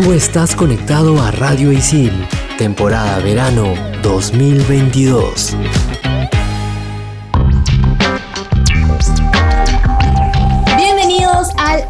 Tú estás conectado a Radio Isil, temporada verano 2022.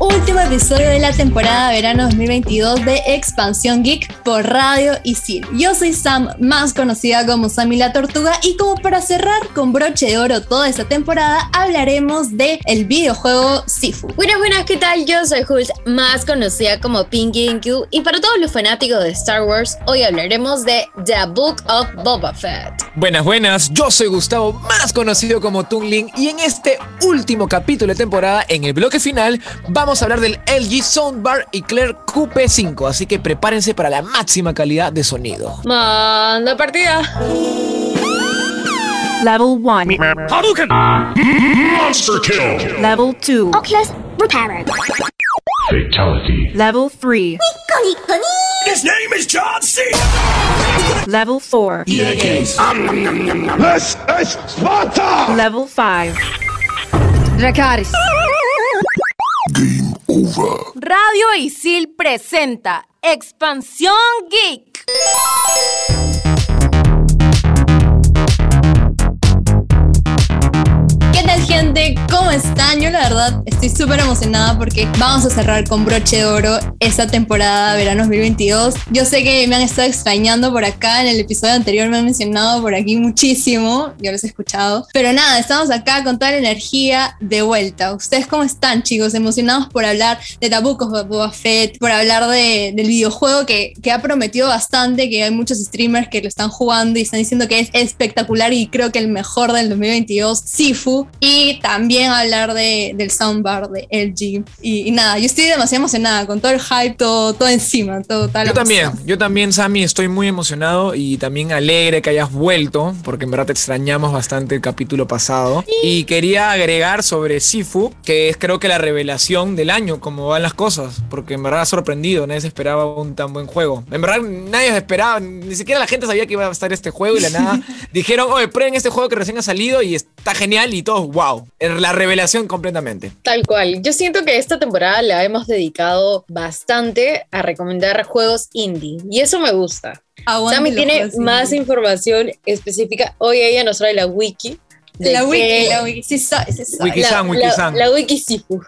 último episodio de la temporada verano 2022 de Expansión Geek por Radio y Cine. Yo soy Sam, más conocida como Sammy la Tortuga, y como para cerrar con broche de oro toda esta temporada, hablaremos de el videojuego Sifu. Buenas, buenas, ¿qué tal? Yo soy Hulk, más conocida como Pinky Q, y para todos los fanáticos de Star Wars, hoy hablaremos de The Book of Boba Fett. Buenas, buenas, yo soy Gustavo, más conocido como Tungling, y en este último capítulo de temporada, en el bloque final, vamos a hablar del LG Soundbar Eclair QP5, así que prepárense para la máxima calidad de sonido. Manda partida. Level 1. Hadouken! Monster kill! Level 2. Oculus repaired. Fatality. Level 3. His name is John C. Level 4. This is Sparta! Level 5. Dracaris. Radio Isil presenta Expansión Geek. Gente, ¿cómo están? Yo la verdad estoy súper emocionada porque vamos a cerrar con broche de oro esta temporada verano 2022. Yo sé que me han estado extrañando por acá, en el episodio anterior me han mencionado por aquí muchísimo, yo los he escuchado. Pero nada, estamos acá con toda la energía de vuelta. ¿Ustedes cómo están chicos? Emocionados por hablar de Tabucos de Boba Fett, por hablar de, del videojuego que, que ha prometido bastante, que hay muchos streamers que lo están jugando y están diciendo que es espectacular y creo que el mejor del 2022, Sifu. Y también hablar de, del soundbar de LG. Y, nada, yo estoy demasiado emocionada con todo el hype, todo, todo encima, todo tal. Yo también, yo también, Sammy, estoy muy emocionado y también alegre que hayas vuelto, porque en verdad te extrañamos bastante el capítulo pasado. Y quería agregar sobre Sifu, que es creo que la revelación del año, como van las cosas, porque en verdad ha sorprendido, nadie se esperaba un tan buen juego. En verdad nadie se esperaba, ni siquiera la gente sabía que iba a estar este juego y la nada dijeron, oye, prueben este juego que recién ha salido y está genial y todos, wow la revelación completamente. Tal cual. Yo siento que esta temporada la hemos dedicado bastante a recomendar juegos indie y eso me gusta. Sammy tiene más información específica. Hoy ella nos trae la wiki la wiki, la wiki, sí, Wikisan, Wikisan. La, la Wikisifu.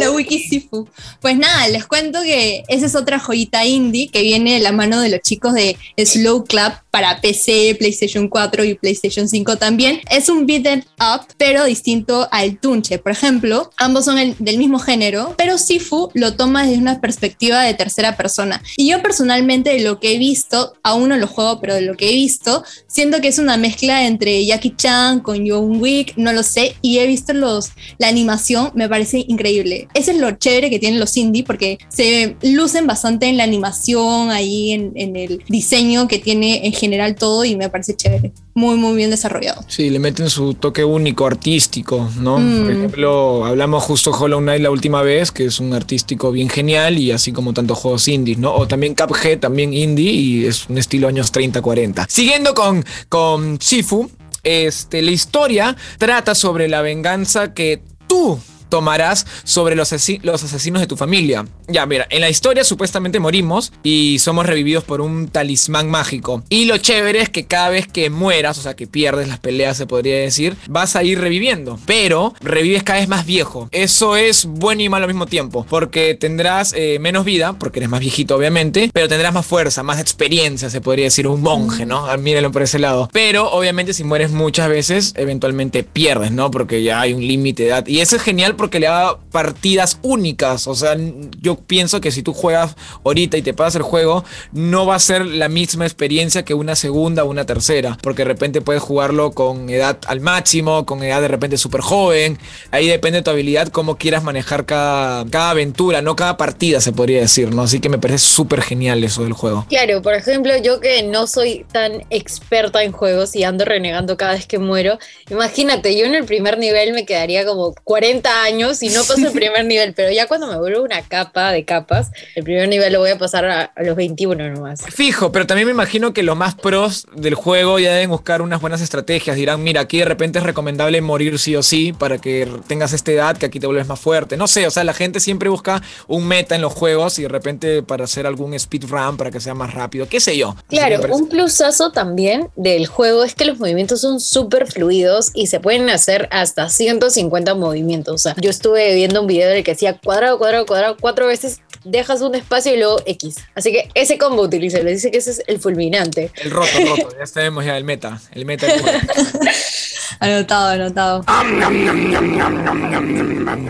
la Wikisifu. Pues nada, les cuento que esa es otra joyita indie que viene de la mano de los chicos de Slow Club para PC, PlayStation 4 y PlayStation 5 también. Es un beat'em up, pero distinto al Tunche. Por ejemplo, ambos son del mismo género, pero Sifu lo toma desde una perspectiva de tercera persona. Y yo personalmente de lo que he visto, aún no lo juego, pero de lo que he visto, siento que es una mezcla entre Jackie Chan con Yo un week, no lo sé, y he visto los, la animación, me parece increíble. Ese es lo chévere que tienen los indie, porque se lucen bastante en la animación, ahí en, en el diseño que tiene en general todo, y me parece chévere. Muy, muy bien desarrollado. Sí, le meten su toque único, artístico, ¿no? Por mm. ejemplo, hablamos justo Hollow Knight la última vez, que es un artístico bien genial, y así como tantos juegos indie, ¿no? O también Cuphead, también indie, y es un estilo años 30-40. Siguiendo con, con Shifu, este, la historia trata sobre la venganza que tú tomarás sobre los, asesinos de tu familia. Ya, mira, en la historia supuestamente morimos y somos revividos por un talismán mágico. Y lo chévere es que cada vez que mueras, o sea, que pierdes las peleas, se podría decir, vas a ir reviviendo. Pero revives cada vez más viejo. Eso es bueno y malo al mismo tiempo, porque tendrás eh, menos vida, porque eres más viejito, obviamente, pero tendrás más fuerza, más experiencia, se podría decir, un monje, ¿no? Ah, mírenlo por ese lado. Pero obviamente, si mueres muchas veces, eventualmente pierdes, ¿no? Porque ya hay un límite de edad. Y eso es genial porque le da partidas únicas. O sea, yo pienso que si tú juegas ahorita y te pasas el juego, no va a ser la misma experiencia que una segunda o una tercera. Porque de repente puedes jugarlo con edad al máximo, con edad de repente súper joven. Ahí depende de tu habilidad, cómo quieras manejar cada, aventura, no cada partida se podría decir, ¿no? Así que me parece súper genial eso del juego. Claro, por ejemplo, yo que no soy tan experta en juegos y ando renegando cada vez que muero, imagínate, yo en el primer nivel me quedaría como 40 años y no paso el primer nivel, pero ya cuando me vuelvo una capa de capas, el primer nivel lo voy a pasar a, los 21 nomás. Fijo, pero también me imagino que los más pros del juego ya deben buscar unas buenas estrategias. Dirán, mira, aquí de repente es recomendable morir sí o sí para que tengas esta edad que aquí te vuelves más fuerte. No sé, o sea, la gente siempre busca un meta en los juegos y de repente para hacer algún speedrun para que sea más rápido, qué sé yo. Claro, un plusazo también del juego es que los movimientos son súper fluidos y se pueden hacer hasta 150 movimientos. O sea, yo estuve viendo un video en el que hacía cuadrado, cuadrado, cuadrado, cuatro veces, dejas un espacio y luego X. Así que ese combo utiliza, le dice que ese es el fulminante. El roto, roto, ya sabemos ya el meta. El meta. anotado, anotado.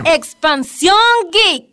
Expansión Geek.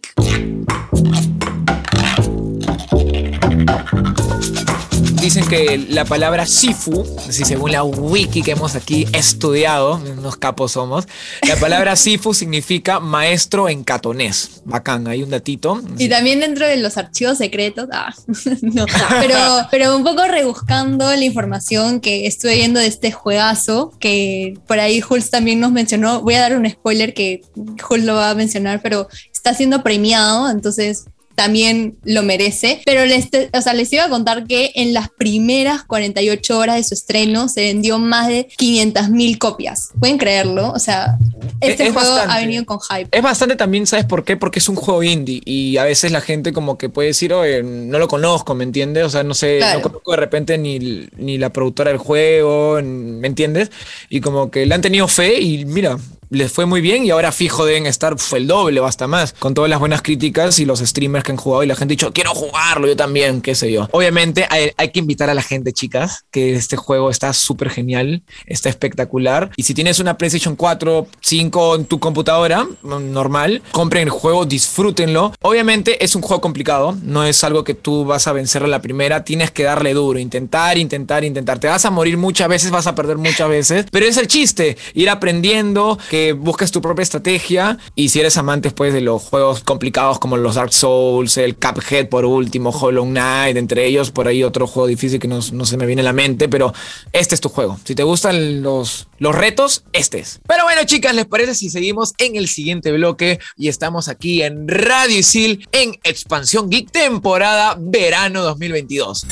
Dicen que la palabra Sifu, si según la wiki que hemos aquí estudiado, unos capos somos, la palabra Sifu significa maestro en catonés. Bacán, hay un datito. Y también dentro de los archivos secretos, ah, no, pero, pero un poco rebuscando la información que estuve viendo de este juegazo, que por ahí Jules también nos mencionó, voy a dar un spoiler que Jules lo va a mencionar, pero está siendo premiado, entonces también lo merece. Pero les, o sea, les iba a contar que en las primeras 48 horas de su estreno se vendió más de 500 mil copias. ¿Pueden creerlo? O sea, este juego ha venido con hype. Es bastante también, ¿sabes por qué? Porque es un juego indie y a veces la gente como que puede decir, oye, no lo conozco, ¿me entiendes? O sea, no sé, no conozco de repente ni, ni la productora del juego, ¿me entiendes? Y como que le han tenido fe y mira, les fue muy bien y ahora fijo deben estar fue el doble o hasta más con todas las buenas críticas y los streamers que han jugado y la gente ha dicho quiero jugarlo yo también qué sé yo. Obviamente hay, que invitar a la gente chicas que este juego está súper genial está espectacular. Y si tienes una PlayStation 4 5 en tu computadora mm, normal compren el juego disfrútenlo. Obviamente es un juego complicado no es algo que tú vas a vencer a la primera tienes que darle duro intentar intentar intentar. Te vas a morir muchas veces vas a perder muchas veces pero es el chiste ir aprendiendo que busques tu propia estrategia y si eres amante pues de los juegos complicados como los Dark Souls, el Cuphead por último, Hollow Knight, entre ellos por ahí otro juego difícil que no, se me viene a la mente, pero este es tu juego. Si te gustan los, los retos, este es. Pero bueno chicas, ¿les parece si seguimos en el siguiente bloque y estamos aquí en Radio Isil en Expansión Geek temporada verano 2022?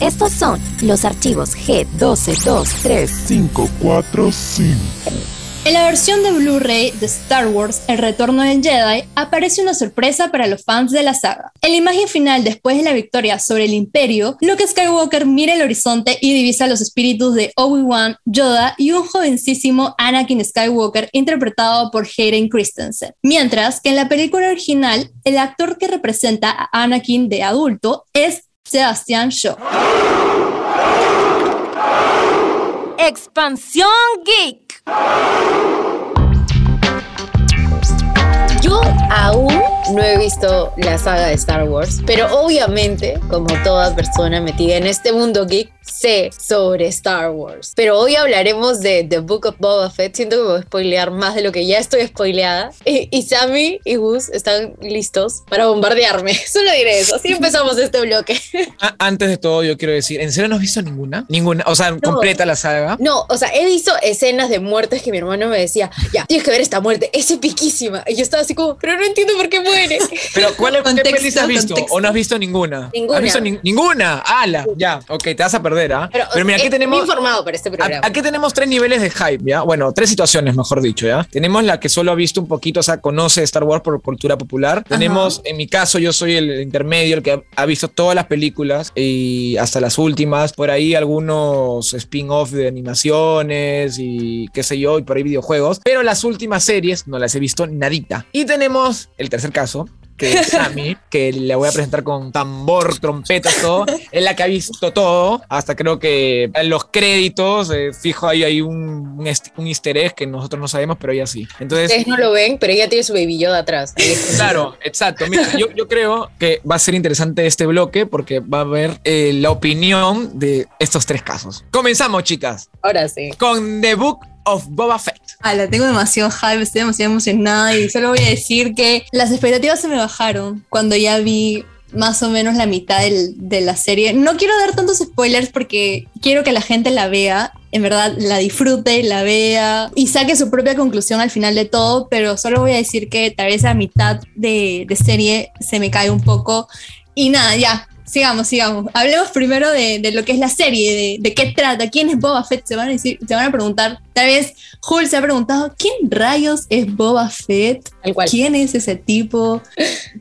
Estos son los archivos G1223545. En la versión de Blu-ray de Star Wars El Retorno del Jedi aparece una sorpresa para los fans de la saga. En la imagen final después de la victoria sobre el Imperio, Luke Skywalker mira el horizonte y divisa los espíritus de Obi-Wan, Yoda y un jovencísimo Anakin Skywalker interpretado por Hayden Christensen. Mientras que en la película original, el actor que representa a Anakin de adulto es Sebastián Shaw. Expansión Geek. Yo aún no he visto la saga de Star Wars, pero obviamente, como toda persona metida en este mundo geek, sé sobre Star Wars. Pero hoy hablaremos de The Book of Boba Fett. Siento que me voy a spoilear más de lo que ya estoy spoileada. Y, Sammy y Gus están listos para bombardearme. Solo diré eso. Así empezamos este bloque. Antes de todo, yo quiero decir, ¿en serio no has visto ninguna? Ninguna. O sea, completa la saga. No, o sea, he visto escenas de muertes que mi hermano me decía, ya, tienes que ver esta muerte, es epiquísima. Y yo estaba así como, pero no entiendo por qué muere. Pero ¿cuál es, ¿qué has visto? ¿O no has visto ninguna? Ninguna. ¿Has visto ninguna? ¡Hala! Ya, ok, te vas a perder Pero, mira, aquí tenemos. informado para este programa. Aquí tenemos tres niveles de hype, ¿ya? Bueno, tres situaciones, mejor dicho, ¿ya? Tenemos la que solo ha visto un poquito, o sea, conoce Star Wars por cultura popular. Tenemos, en mi caso, yo soy el intermedio, el que ha visto todas las películas y hasta las últimas. Por ahí algunos spin-off de animaciones y qué sé yo, y por ahí videojuegos. Pero las últimas series no las he visto nadita. Y tenemos el tercer caso, que es Sammy, que le voy a presentar con tambor, trompetas, todo. Es la que ha visto todo, hasta creo que en los créditos, eh, fijo ahí hay un, un, easter egg que nosotros no sabemos, pero ella sí. Entonces, Ustedes no lo ven, pero ella tiene su baby Yoda atrás. claro, exacto. Mira, yo, yo, creo que va a ser interesante este bloque porque va a haber eh, la opinión de estos tres casos. Comenzamos, chicas. Ahora sí. Con The Book of Boba Fett. Ah, la tengo demasiado hype, estoy demasiado emocionada y solo voy a decir que las expectativas se me bajaron cuando ya vi más o menos la mitad de la serie. No quiero dar tantos spoilers porque quiero que la gente la vea, en verdad la disfrute, la vea y saque su propia conclusión al final de todo, pero solo voy a decir que tal vez a mitad de, de serie se me cae un poco. Y nada, ya, sigamos, sigamos. Hablemos primero de, lo que es la serie, de, de, qué trata, quién es Boba Fett. Se van a decir, se van a preguntar. Tal vez Hulk se ha preguntado, ¿quién rayos es Boba Fett? ¿Quién es ese tipo?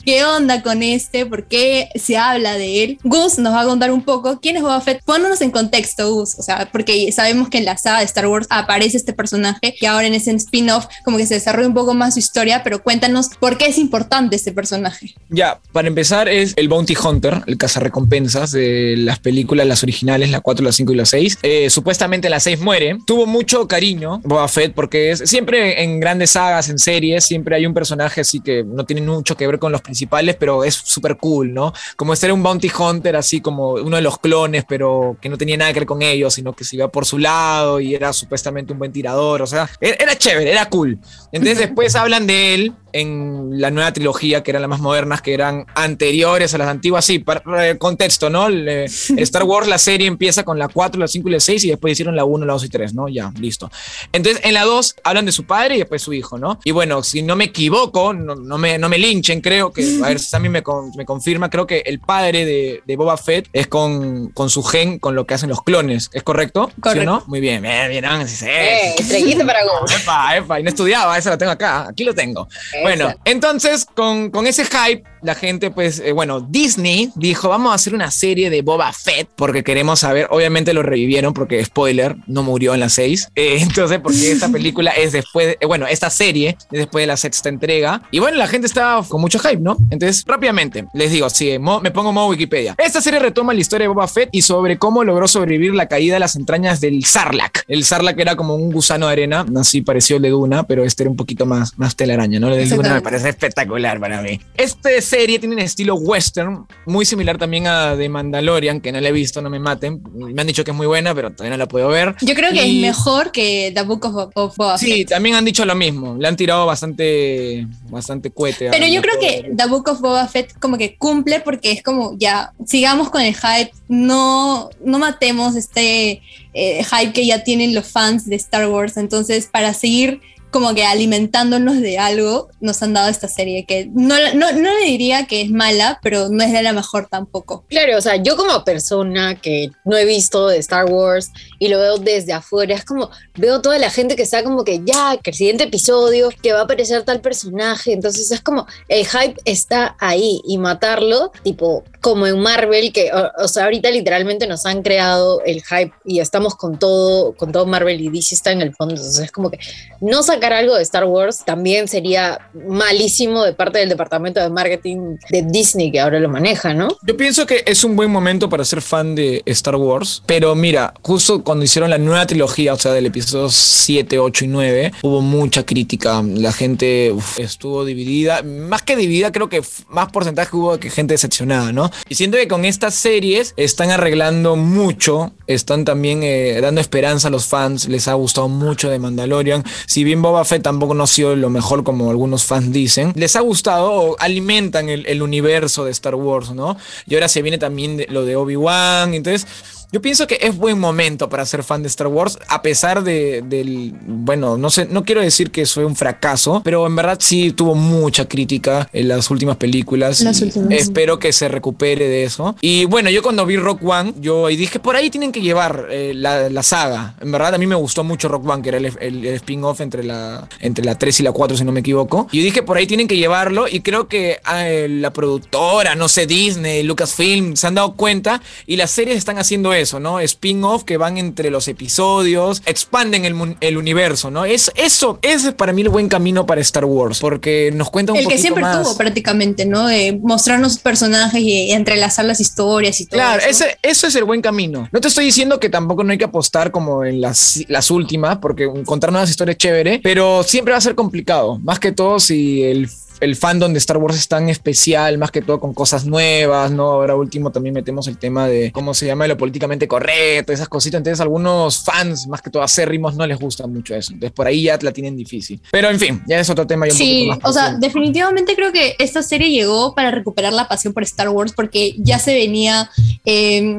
¿Qué onda con este? ¿Por qué se habla de él? Gus nos va a contar un poco quién es Boba Fett. Pónganos en contexto, Gus. O sea, porque sabemos que en la saga de Star Wars aparece este personaje y ahora en ese spin-off como que se desarrolla un poco más su historia, pero cuéntanos por qué es importante este personaje. Ya, para empezar es el Bounty Hunter, el recompensas de las películas, las originales, la 4, la 5 y la 6. Eh, supuestamente la 6 muere. Tuvo mucho cariño Boba Fett porque es, siempre en grandes sagas, en series, siempre hay un personaje así que no tiene mucho que ver con los principales, pero es súper cool, ¿no? Como ser un bounty hunter, así como uno de los clones, pero que no tenía nada que ver con ellos, sino que se iba por su lado y era supuestamente un buen tirador, o sea, e-, era chévere, era cool. Entonces después hablan de él en la nueva trilogía, que eran las más modernas, que eran anteriores a las antiguas. Sí, para, contexto, ¿no? Star Wars, la serie empieza con la 4, la 5 y la 6 y después hicieron la 1, la 2 y 3, ¿no? Ya, listo. Entonces, en la 2 hablan de su padre y después su hijo, ¿no? Y bueno, si no me equivoco, no, me, no me linchen, creo que, a ver si también me, me confirma, creo que el padre de, de, Boba Fett es con, con su gen, con lo que hacen los clones, ¿es correcto? Correcto. ¿Sí no? Muy bien, bien, bien, sí, eh, estrellita para. Epa, epa, y no estudiaba, esa la tengo acá, aquí lo tengo. Bueno, entonces con, con ese hype, la gente, pues, eh, bueno, Disney dijo, vamos a hacer una serie de Boba Fett porque queremos saber, obviamente lo revivieron porque, spoiler, no murió en la 6. Eh, entonces, porque esta película es después, eh, bueno, esta serie es después de la sexta entrega. Y bueno, la gente estaba con mucho hype, ¿no? Entonces, rápidamente, les digo, sí, me pongo modo Wikipedia. Esta serie retoma la historia de Boba Fett y sobre cómo logró sobrevivir la caída de las entrañas del Sarlacc. El Sarlacc era como un gusano de arena, así pareció el de Duna, pero este era un poquito más, más telaraña, ¿no? El de Duna me parece espectacular para mí. Este serie tiene un estilo western, muy similar también a The Mandalorian, que no la he visto, no me maten. Me han dicho que es muy buena, pero todavía no la puedo ver. Yo creo que es mejor que The Book of, Boba Sí, también han dicho lo mismo. Le han tirado bastante, bastante cohete. Pero yo creo que The Book of Boba Fett como que cumple porque es como ya, sigamos con el hype, no, no matemos este eh, hype que ya tienen los fans de Star Wars. Entonces, para seguir como que alimentándonos de algo, nos han dado esta serie que no, no, no, le diría que es mala, pero no es de la mejor tampoco. Claro, o sea, yo como persona que no he visto de Star Wars y lo veo desde afuera, es como veo toda la gente que está como que ya, que el siguiente episodio, que va a aparecer tal personaje, entonces es como el hype está ahí y matarlo, tipo como en Marvel, que, o, sea, ahorita literalmente nos han creado el hype y estamos con todo, con todo Marvel y DC está en el fondo. Entonces es como que no sacar algo de Star Wars también sería malísimo de parte del departamento de marketing de Disney que ahora lo maneja, ¿no? Yo pienso que es un buen momento para ser fan de Star Wars, pero mira, justo cuando hicieron la nueva trilogía, o sea, del episodio 7, 8 y 9, hubo mucha crítica. La gente estuvo dividida, más que dividida, creo que más porcentaje hubo que gente decepcionada, ¿no? Y siento que con estas series están arreglando mucho, están también eh, dando esperanza a los fans, les ha gustado mucho de Mandalorian. Si bien Boba Fett tampoco no ha sido lo mejor como algunos fans dicen, les ha gustado alimentan el, universo de Star Wars, ¿no? Y ahora se viene también lo de Obi-Wan, entonces yo pienso que es buen momento para ser fan de Star Wars, a pesar de, del, bueno, no sé, no quiero decir que fue un fracaso, pero en verdad sí tuvo mucha crítica en las últimas películas. Espero que se recupere de eso. Y bueno, yo cuando vi Rock One, yo dije, por ahí tienen que llevar eh, la, saga. En verdad a mí me gustó mucho Rock One, que era el, spin-off entre la, entre la 3 y la 4, si no me equivoco. Y yo dije, por ahí tienen que llevarlo y creo que ah, la productora, no sé, Disney, Lucasfilm, se han dado cuenta y las series están haciendo eso eso, ¿no? Spin-off que van entre los episodios, expanden el, universo, ¿no? Es, eso, ese es para mí el buen camino para Star Wars, porque nos cuenta un El que siempre tuvo prácticamente, ¿no? De mostrarnos personajes y entrelazar las historias y todo. Claro, Ese, eso es el buen camino. No te estoy diciendo que tampoco no hay que apostar como en las, las últimas, porque encontrar nuevas historias es chévere, pero siempre va a ser complicado. Más que todo si el el fandom de Star Wars es tan especial, más que todo con cosas nuevas, ¿no? Ahora último también metemos el tema de cómo se llama lo políticamente correcto, esas cositas. Entonces, algunos fans, más que todo acérrimos, no les gusta mucho eso. Entonces, por ahí ya la tienen difícil. Pero en fin, ya es otro tema. sí, o sea, definitivamente creo que esta serie llegó para recuperar la pasión por Star Wars porque ya se venía, eh,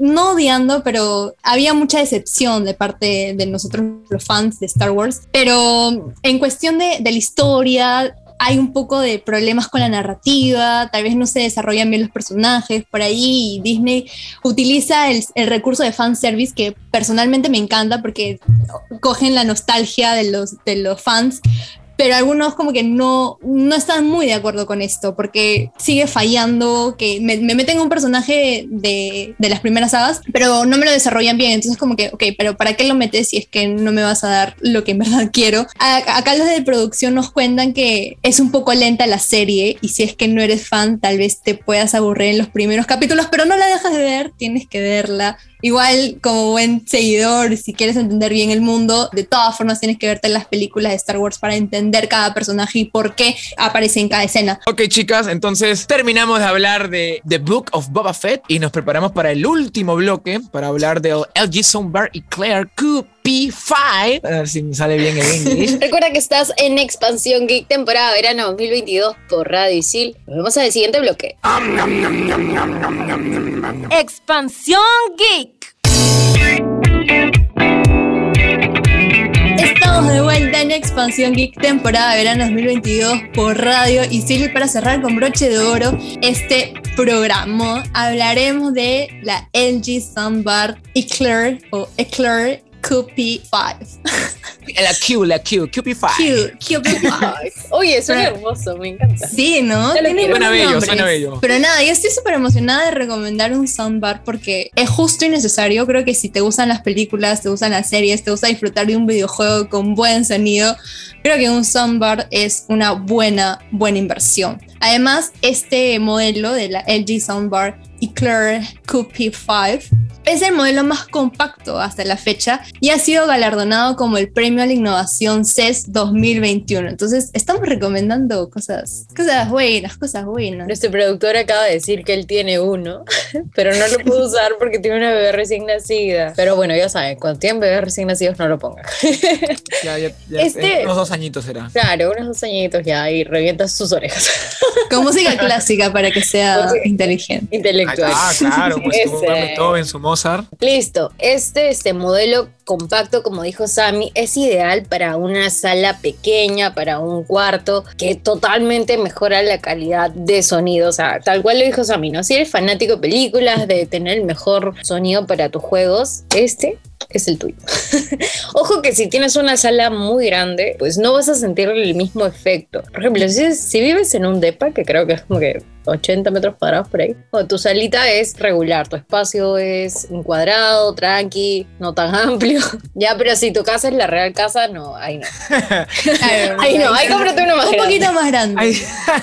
no odiando, pero había mucha decepción de parte de nosotros los fans de Star Wars. Pero en cuestión de, de la historia, hay un poco de problemas con la narrativa, tal vez no se desarrollan bien los personajes por ahí. Disney utiliza el, recurso de fanservice que personalmente me encanta porque cogen la nostalgia de los, de los fans, pero algunos como que no, no están muy de acuerdo con esto, porque sigue fallando, que me, me meten un personaje de, de, las primeras sagas, pero no me lo desarrollan bien, entonces como que, ok, pero ¿para qué lo metes si es que no me vas a dar lo que en verdad quiero? A, acá los de producción nos cuentan que es un poco lenta la serie y si es que no eres fan, tal vez te puedas aburrir en los primeros capítulos, pero no la dejas de ver, tienes que verla Igual, como buen seguidor, si quieres entender bien el mundo, de todas formas tienes que verte las películas de Star Wars para entender cada personaje y por qué aparece en cada escena. Ok, chicas, entonces terminamos de hablar de The Book of Boba Fett y nos preparamos para el último bloque para hablar de LG Soundbar y Claire Coop. P5. A ver si me sale bien el inglés. Recuerda que estás en Expansión Geek temporada verano 2022 por Radio Isil. Nos vemos en el siguiente bloque. Expansión Geek. Estamos de vuelta en Expansión Geek temporada verano 2022 por Radio Isil para cerrar con broche de oro este programa. Hablaremos de la LG Soundbar Eclair o Eclair QP5. La Q, la Q, QP5. Q, QP5. Oye, suena hermoso, me encanta. Sí, ¿no? Tiene suena bello, suena bello. Pero nada, yo estoy súper emocionada de recomendar un soundbar porque es justo y necesario. Creo que si te gustan las películas, te gustan las series, te gusta disfrutar de un videojuego con buen sonido, creo que un soundbar es una buena, buena inversión. Además, este modelo de la LG Soundbar Eclair QP5 es el modelo más compacto hasta la fecha y ha sido galardonado como el Premio a la Innovación CES 2021. Entonces, estamos recomendando cosas, cosas buenas, cosas buenas. Nuestro productor acaba de decir que él tiene uno, pero no lo pudo usar porque tiene una bebé recién nacida. Pero bueno, ya saben, cuando tienen bebés recién nacidos no lo pongan. Ya, ya, ya este, unos dos añitos será. Claro, unos dos añitos ya y revientas sus orejas. Con música clásica para que sea inteligente. Intelectual. Ah, claro, pues todo en su Mozart. Listo. Este, este modelo compacto, como dijo Sammy, es ideal para una sala pequeña, para un cuarto, que totalmente mejora la calidad de sonido. O sea, tal cual lo dijo Sammy, ¿no? Si eres fanático de películas, de tener el mejor sonido para tus juegos, este es el tuyo. Ojo que si tienes una sala muy grande, pues no vas a sentir el mismo efecto. Por ejemplo, si, si vives en un depa, que creo que es como que 80 metros cuadrados por ahí, o tu salita es regular, tu espacio es un cuadrado, tranqui, no tan amplio. ya, pero si tu casa es la real casa, no, ahí no. ahí no, ahí cómprate uno más Un poquito más grande.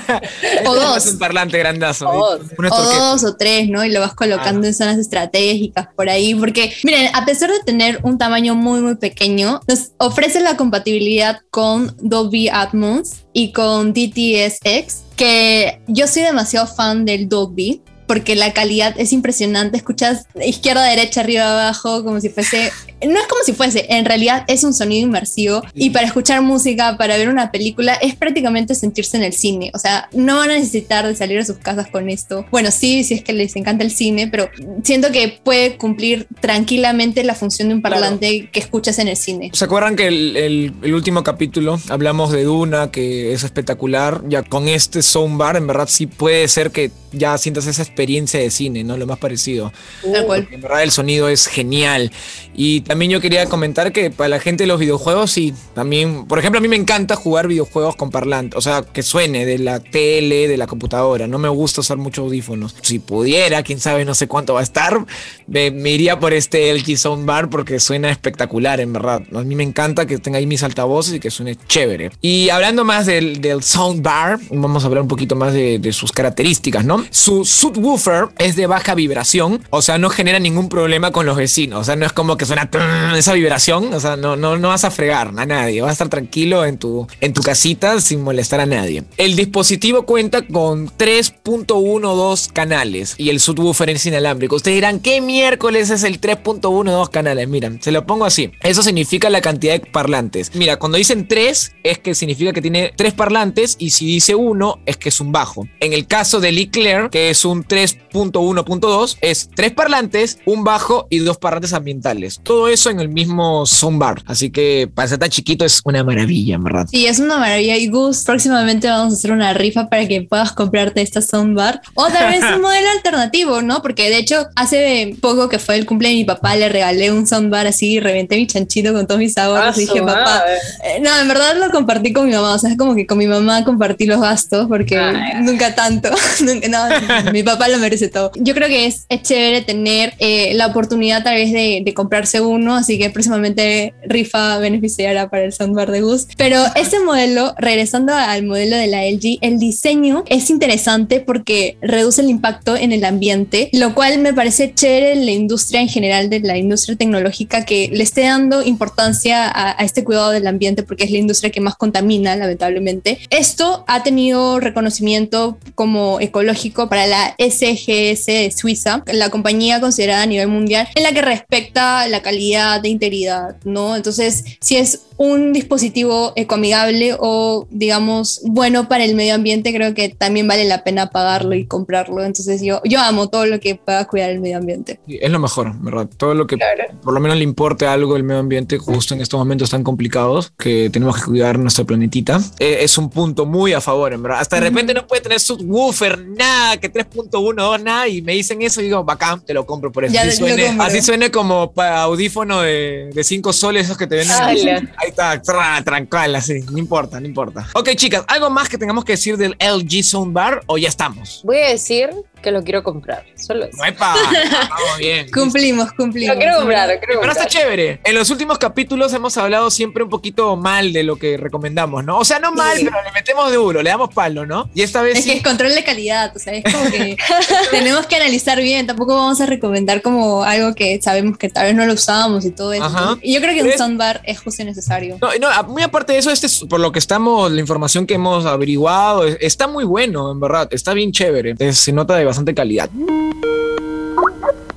o dos. un parlante grandazo. O, dos o tres, ¿no? Y lo vas colocando ah. en zonas estratégicas por ahí, porque miren, a pesar de tener un tamaño muy, muy pequeño, nos ofrece la compatibilidad con Dolby Atmos y con DTSX, que yo soy demasiado fan del Dolby porque la calidad es impresionante. Escuchas izquierda, derecha, arriba, abajo, como si fuese. No es como si fuese, en realidad es un sonido inmersivo. Y para escuchar música, para ver una película, es prácticamente sentirse en el cine. O sea, no van a necesitar de salir a sus casas con esto. Bueno, sí, si es que les encanta el cine, pero siento que puede cumplir tranquilamente la función de un parlante que escuchas en el cine. ¿Se acuerdan que el, el, último capítulo hablamos de Duna, que es espectacular? Ya con este soundbar, en verdad sí puede ser que ya sientas esa experiencia de cine, ¿no? Lo más parecido. En verdad el sonido es genial. Y también yo quería comentar que para la gente de los videojuegos, sí, también, por ejemplo, a mí me encanta jugar videojuegos con parlante, o sea, que suene de la tele, de la computadora. No me gusta usar muchos audífonos. Si pudiera, quién sabe, no sé cuánto va a estar, me, iría por este LG Soundbar porque suena espectacular, en verdad. A mí me encanta que tenga ahí mis altavoces y que suene chévere. Y hablando más del, del Soundbar, vamos a hablar un poquito más de, de sus características, ¿no? Su subwoofer es de baja vibración, o sea, no genera ningún problema con los vecinos, o sea, no es como que suena esa vibración, o sea, no, no, no vas a fregar a nadie, vas a estar tranquilo en tu, en tu casita sin molestar a nadie. El dispositivo cuenta con 3.12 canales y el subwoofer es inalámbrico. Ustedes dirán, ¿qué miércoles es el 3.12 canales? Miren, se lo pongo así. Eso significa la cantidad de parlantes. Mira, cuando dicen 3 es que significa que tiene 3 parlantes y si dice 1 es que es un bajo. En el caso del Eclair, que es un 3.1.2, es 3 parlantes, un bajo y dos parlantes ambientales. Todo eso en el mismo soundbar. Así que para ser tan chiquito es una maravilla, ¿verdad? Sí, es una maravilla. Y Gus, próximamente vamos a hacer una rifa para que puedas comprarte esta soundbar. O tal vez un modelo alternativo, ¿no? Porque de hecho, hace poco que fue el cumple de mi papá, le regalé un soundbar así y reventé mi chanchito con todos mis ahorros. y dije, papá, eh, no, en verdad lo compartí con mi mamá. O sea, es como que con mi mamá compartí los gastos porque nunca tanto. no, mi papá lo merece todo. Yo creo que es, es chévere tener eh, la oportunidad tal vez de, de comprarse uno, así que próximamente rifa beneficiará para el soundbar de Gus. Pero este modelo, regresando al modelo de la LG, el diseño es interesante porque reduce el impacto en el ambiente, lo cual me parece chévere en la industria en general, de la industria tecnológica, que le esté dando importancia a, a este cuidado del ambiente porque es la industria que más contamina, lamentablemente. Esto ha tenido reconocimiento como ecológico para la SGS de Suiza, la compañía considerada a nivel mundial, en la que respecta la calidad de integridad, ¿no? Entonces, si es un dispositivo ecoamigable o, digamos, bueno para el medio ambiente, creo que también vale la pena pagarlo y comprarlo. Entonces, yo, yo amo todo lo que pueda cuidar el medio ambiente. Es lo mejor, ¿verdad? Todo lo que por lo menos le importe algo el medio ambiente, justo en estos momentos tan complicados que tenemos que cuidar nuestra planetita, eh, es un punto muy a favor, en verdad. Hasta de repente no puede tener subwoofer, nada, que 3.1, nada, y me dicen eso y digo, bacán, te lo compro por eso. así, suene, así suene como para audífono de 5 soles, esos que te venden. Ahí está, tranquila, así, no importa, no importa. Ok, chicas, ¿algo más que tengamos que decir del LG Soundbar o ya estamos? Voy a decir que lo quiero comprar. Solo eso. Vamos bien. cumplimos, cumplimos. Lo quiero comprar, lo quiero Pero está chévere. En los últimos capítulos hemos hablado siempre un poquito mal de lo que recomendamos, ¿no? O sea, no mal, pero le metemos duro, le damos palo, ¿no? Y esta vez. Es que es control de calidad, o sea, es como que tenemos que analizar bien. Tampoco vamos a recomendar como algo que sabemos que tal vez no lo usábamos y todo eso. Y yo creo que un soundbar es justo necesario. No, no, muy aparte de eso, este es por lo que estamos, la información que hemos averiguado, está muy bueno, en verdad. Está bien chévere. se nota de bastante calidad.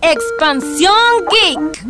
Expansión Geek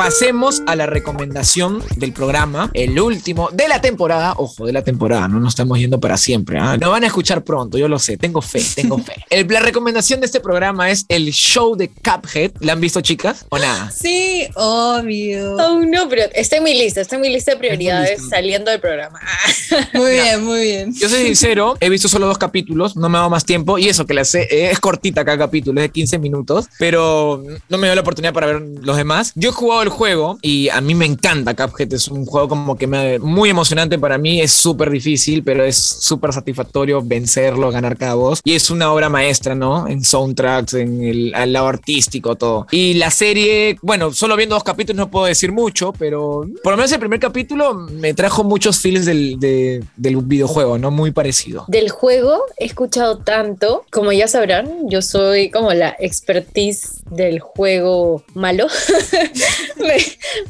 pasemos a la recomendación del programa, el último de la temporada. Ojo, de la temporada, no nos estamos yendo para siempre. Nos van a escuchar pronto, yo lo sé, tengo fe, tengo fe. El, la recomendación de este programa es el show de Cuphead. ¿La han visto, chicas? ¿O nada? Sí, obvio. Oh, no, pero está en mi lista, está en mi lista de prioridades saliendo del programa. Muy bien, muy bien. Yo soy sincero, he visto solo dos capítulos, no me ha dado más tiempo y eso que la sé, eh, es cortita cada capítulo, es de 15 minutos, pero no me dio la oportunidad para ver los demás. Yo he jugado el juego y a mí me encanta Cuphead. Es un juego como que me, muy emocionante para mí. Es súper difícil, pero es súper satisfactorio vencerlo, ganar cada voz. Y es una obra maestra, ¿no? En soundtracks, en el, lado artístico, todo. Y la serie, bueno, solo viendo dos capítulos no puedo decir mucho, pero por lo menos el primer capítulo me trajo muchos feels del, del videojuego, ¿no? Muy parecido. Del juego he escuchado tanto, como ya sabrán, yo soy como la expertise del juego malo.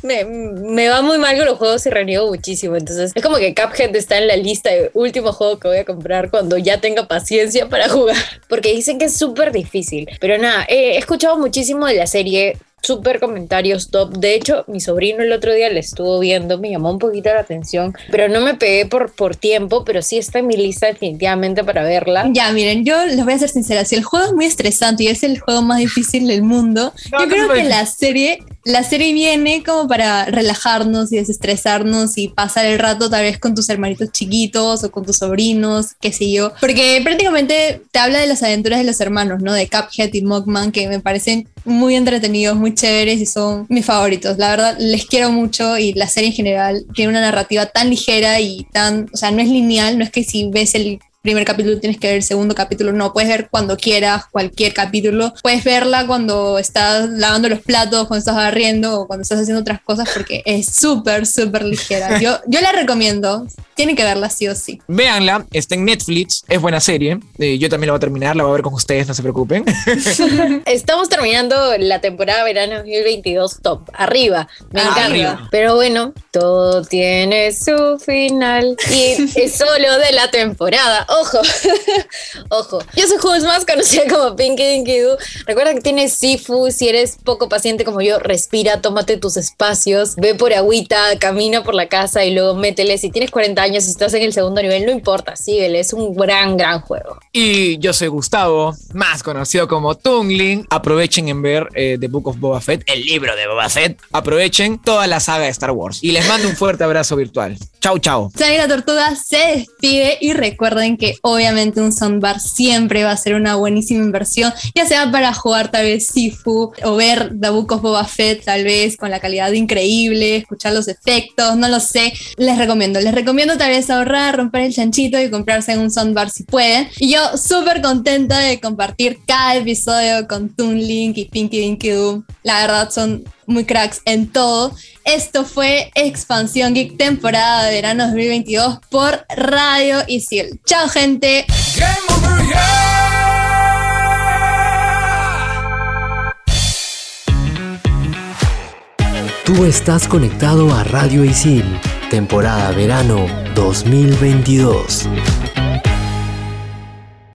me, me, va muy mal con los juegos y reniego muchísimo. Entonces es como que Cuphead está en la lista de último juego que voy a comprar cuando ya tenga paciencia para jugar. Porque dicen que es súper difícil. Pero nada, he escuchado muchísimo de la serie súper comentarios top. De hecho, mi sobrino el otro día le estuvo viendo, me llamó un poquito la atención, pero no me pegué por, por tiempo, pero sí está en mi lista definitivamente para verla. Ya, miren, yo les voy a ser sincera, si el juego es muy estresante y es el juego más difícil del mundo, yo creo que la serie la serie viene como para relajarnos y desestresarnos y pasar el rato tal vez con tus hermanitos chiquitos o con tus sobrinos, qué sé yo. Porque prácticamente te habla de las aventuras de los hermanos, ¿no? De Cuphead y Mogman, que me parecen muy entretenidos, muy chéveres y son mis favoritos. La verdad, les quiero mucho y la serie en general tiene una narrativa tan ligera y tan, o sea, no es lineal, no es que si ves el primer capítulo tienes que ver el segundo capítulo, no, puedes ver cuando quieras cualquier capítulo, puedes verla cuando estás lavando los platos, cuando estás barriendo o cuando estás haciendo otras cosas porque es súper, súper ligera. Yo, yo la recomiendo, tienen que verla sí o sí. Véanla, está en Netflix, es buena serie, eh, yo también la voy a terminar, la voy a ver con ustedes, no se preocupen. Estamos terminando la temporada verano 2022 top, arriba, me encanta. Pero bueno, todo tiene su final y es solo de la temporada. Ojo, ojo. Yo soy Jules más conocida como Pinky Dinky Doo. Recuerda que tienes Sifu, si eres poco paciente como yo, respira, tómate tus espacios, ve por agüita, camina por la casa y luego métele. Si tienes 40 años y estás en el segundo nivel, no importa, síguele, es un gran, gran juego. Y yo soy Gustavo, más conocido como Tungling. Aprovechen en ver eh, The Book of Boba Fett, el libro de Boba Fett. Aprovechen toda la saga de Star Wars. Y les mando un fuerte abrazo virtual. Chau, chau. la Tortuga se despide y recuerden que obviamente un soundbar siempre va a ser una buenísima inversión, ya sea para jugar tal vez Sifu o ver The Book of Boba Fett tal vez con la calidad increíble, escuchar los efectos, no lo sé. Les recomiendo, les recomiendo tal vez ahorrar, romper el chanchito y comprarse un soundbar si pueden. Y yo súper contenta de compartir cada episodio con Toon Link y Pinky Dinky Doo. La verdad son muy cracks en todo. Esto fue Expansión Geek temporada de verano 2022 por Radio Isil. Chao gente. Tú estás conectado a Radio Isil, temporada verano 2022.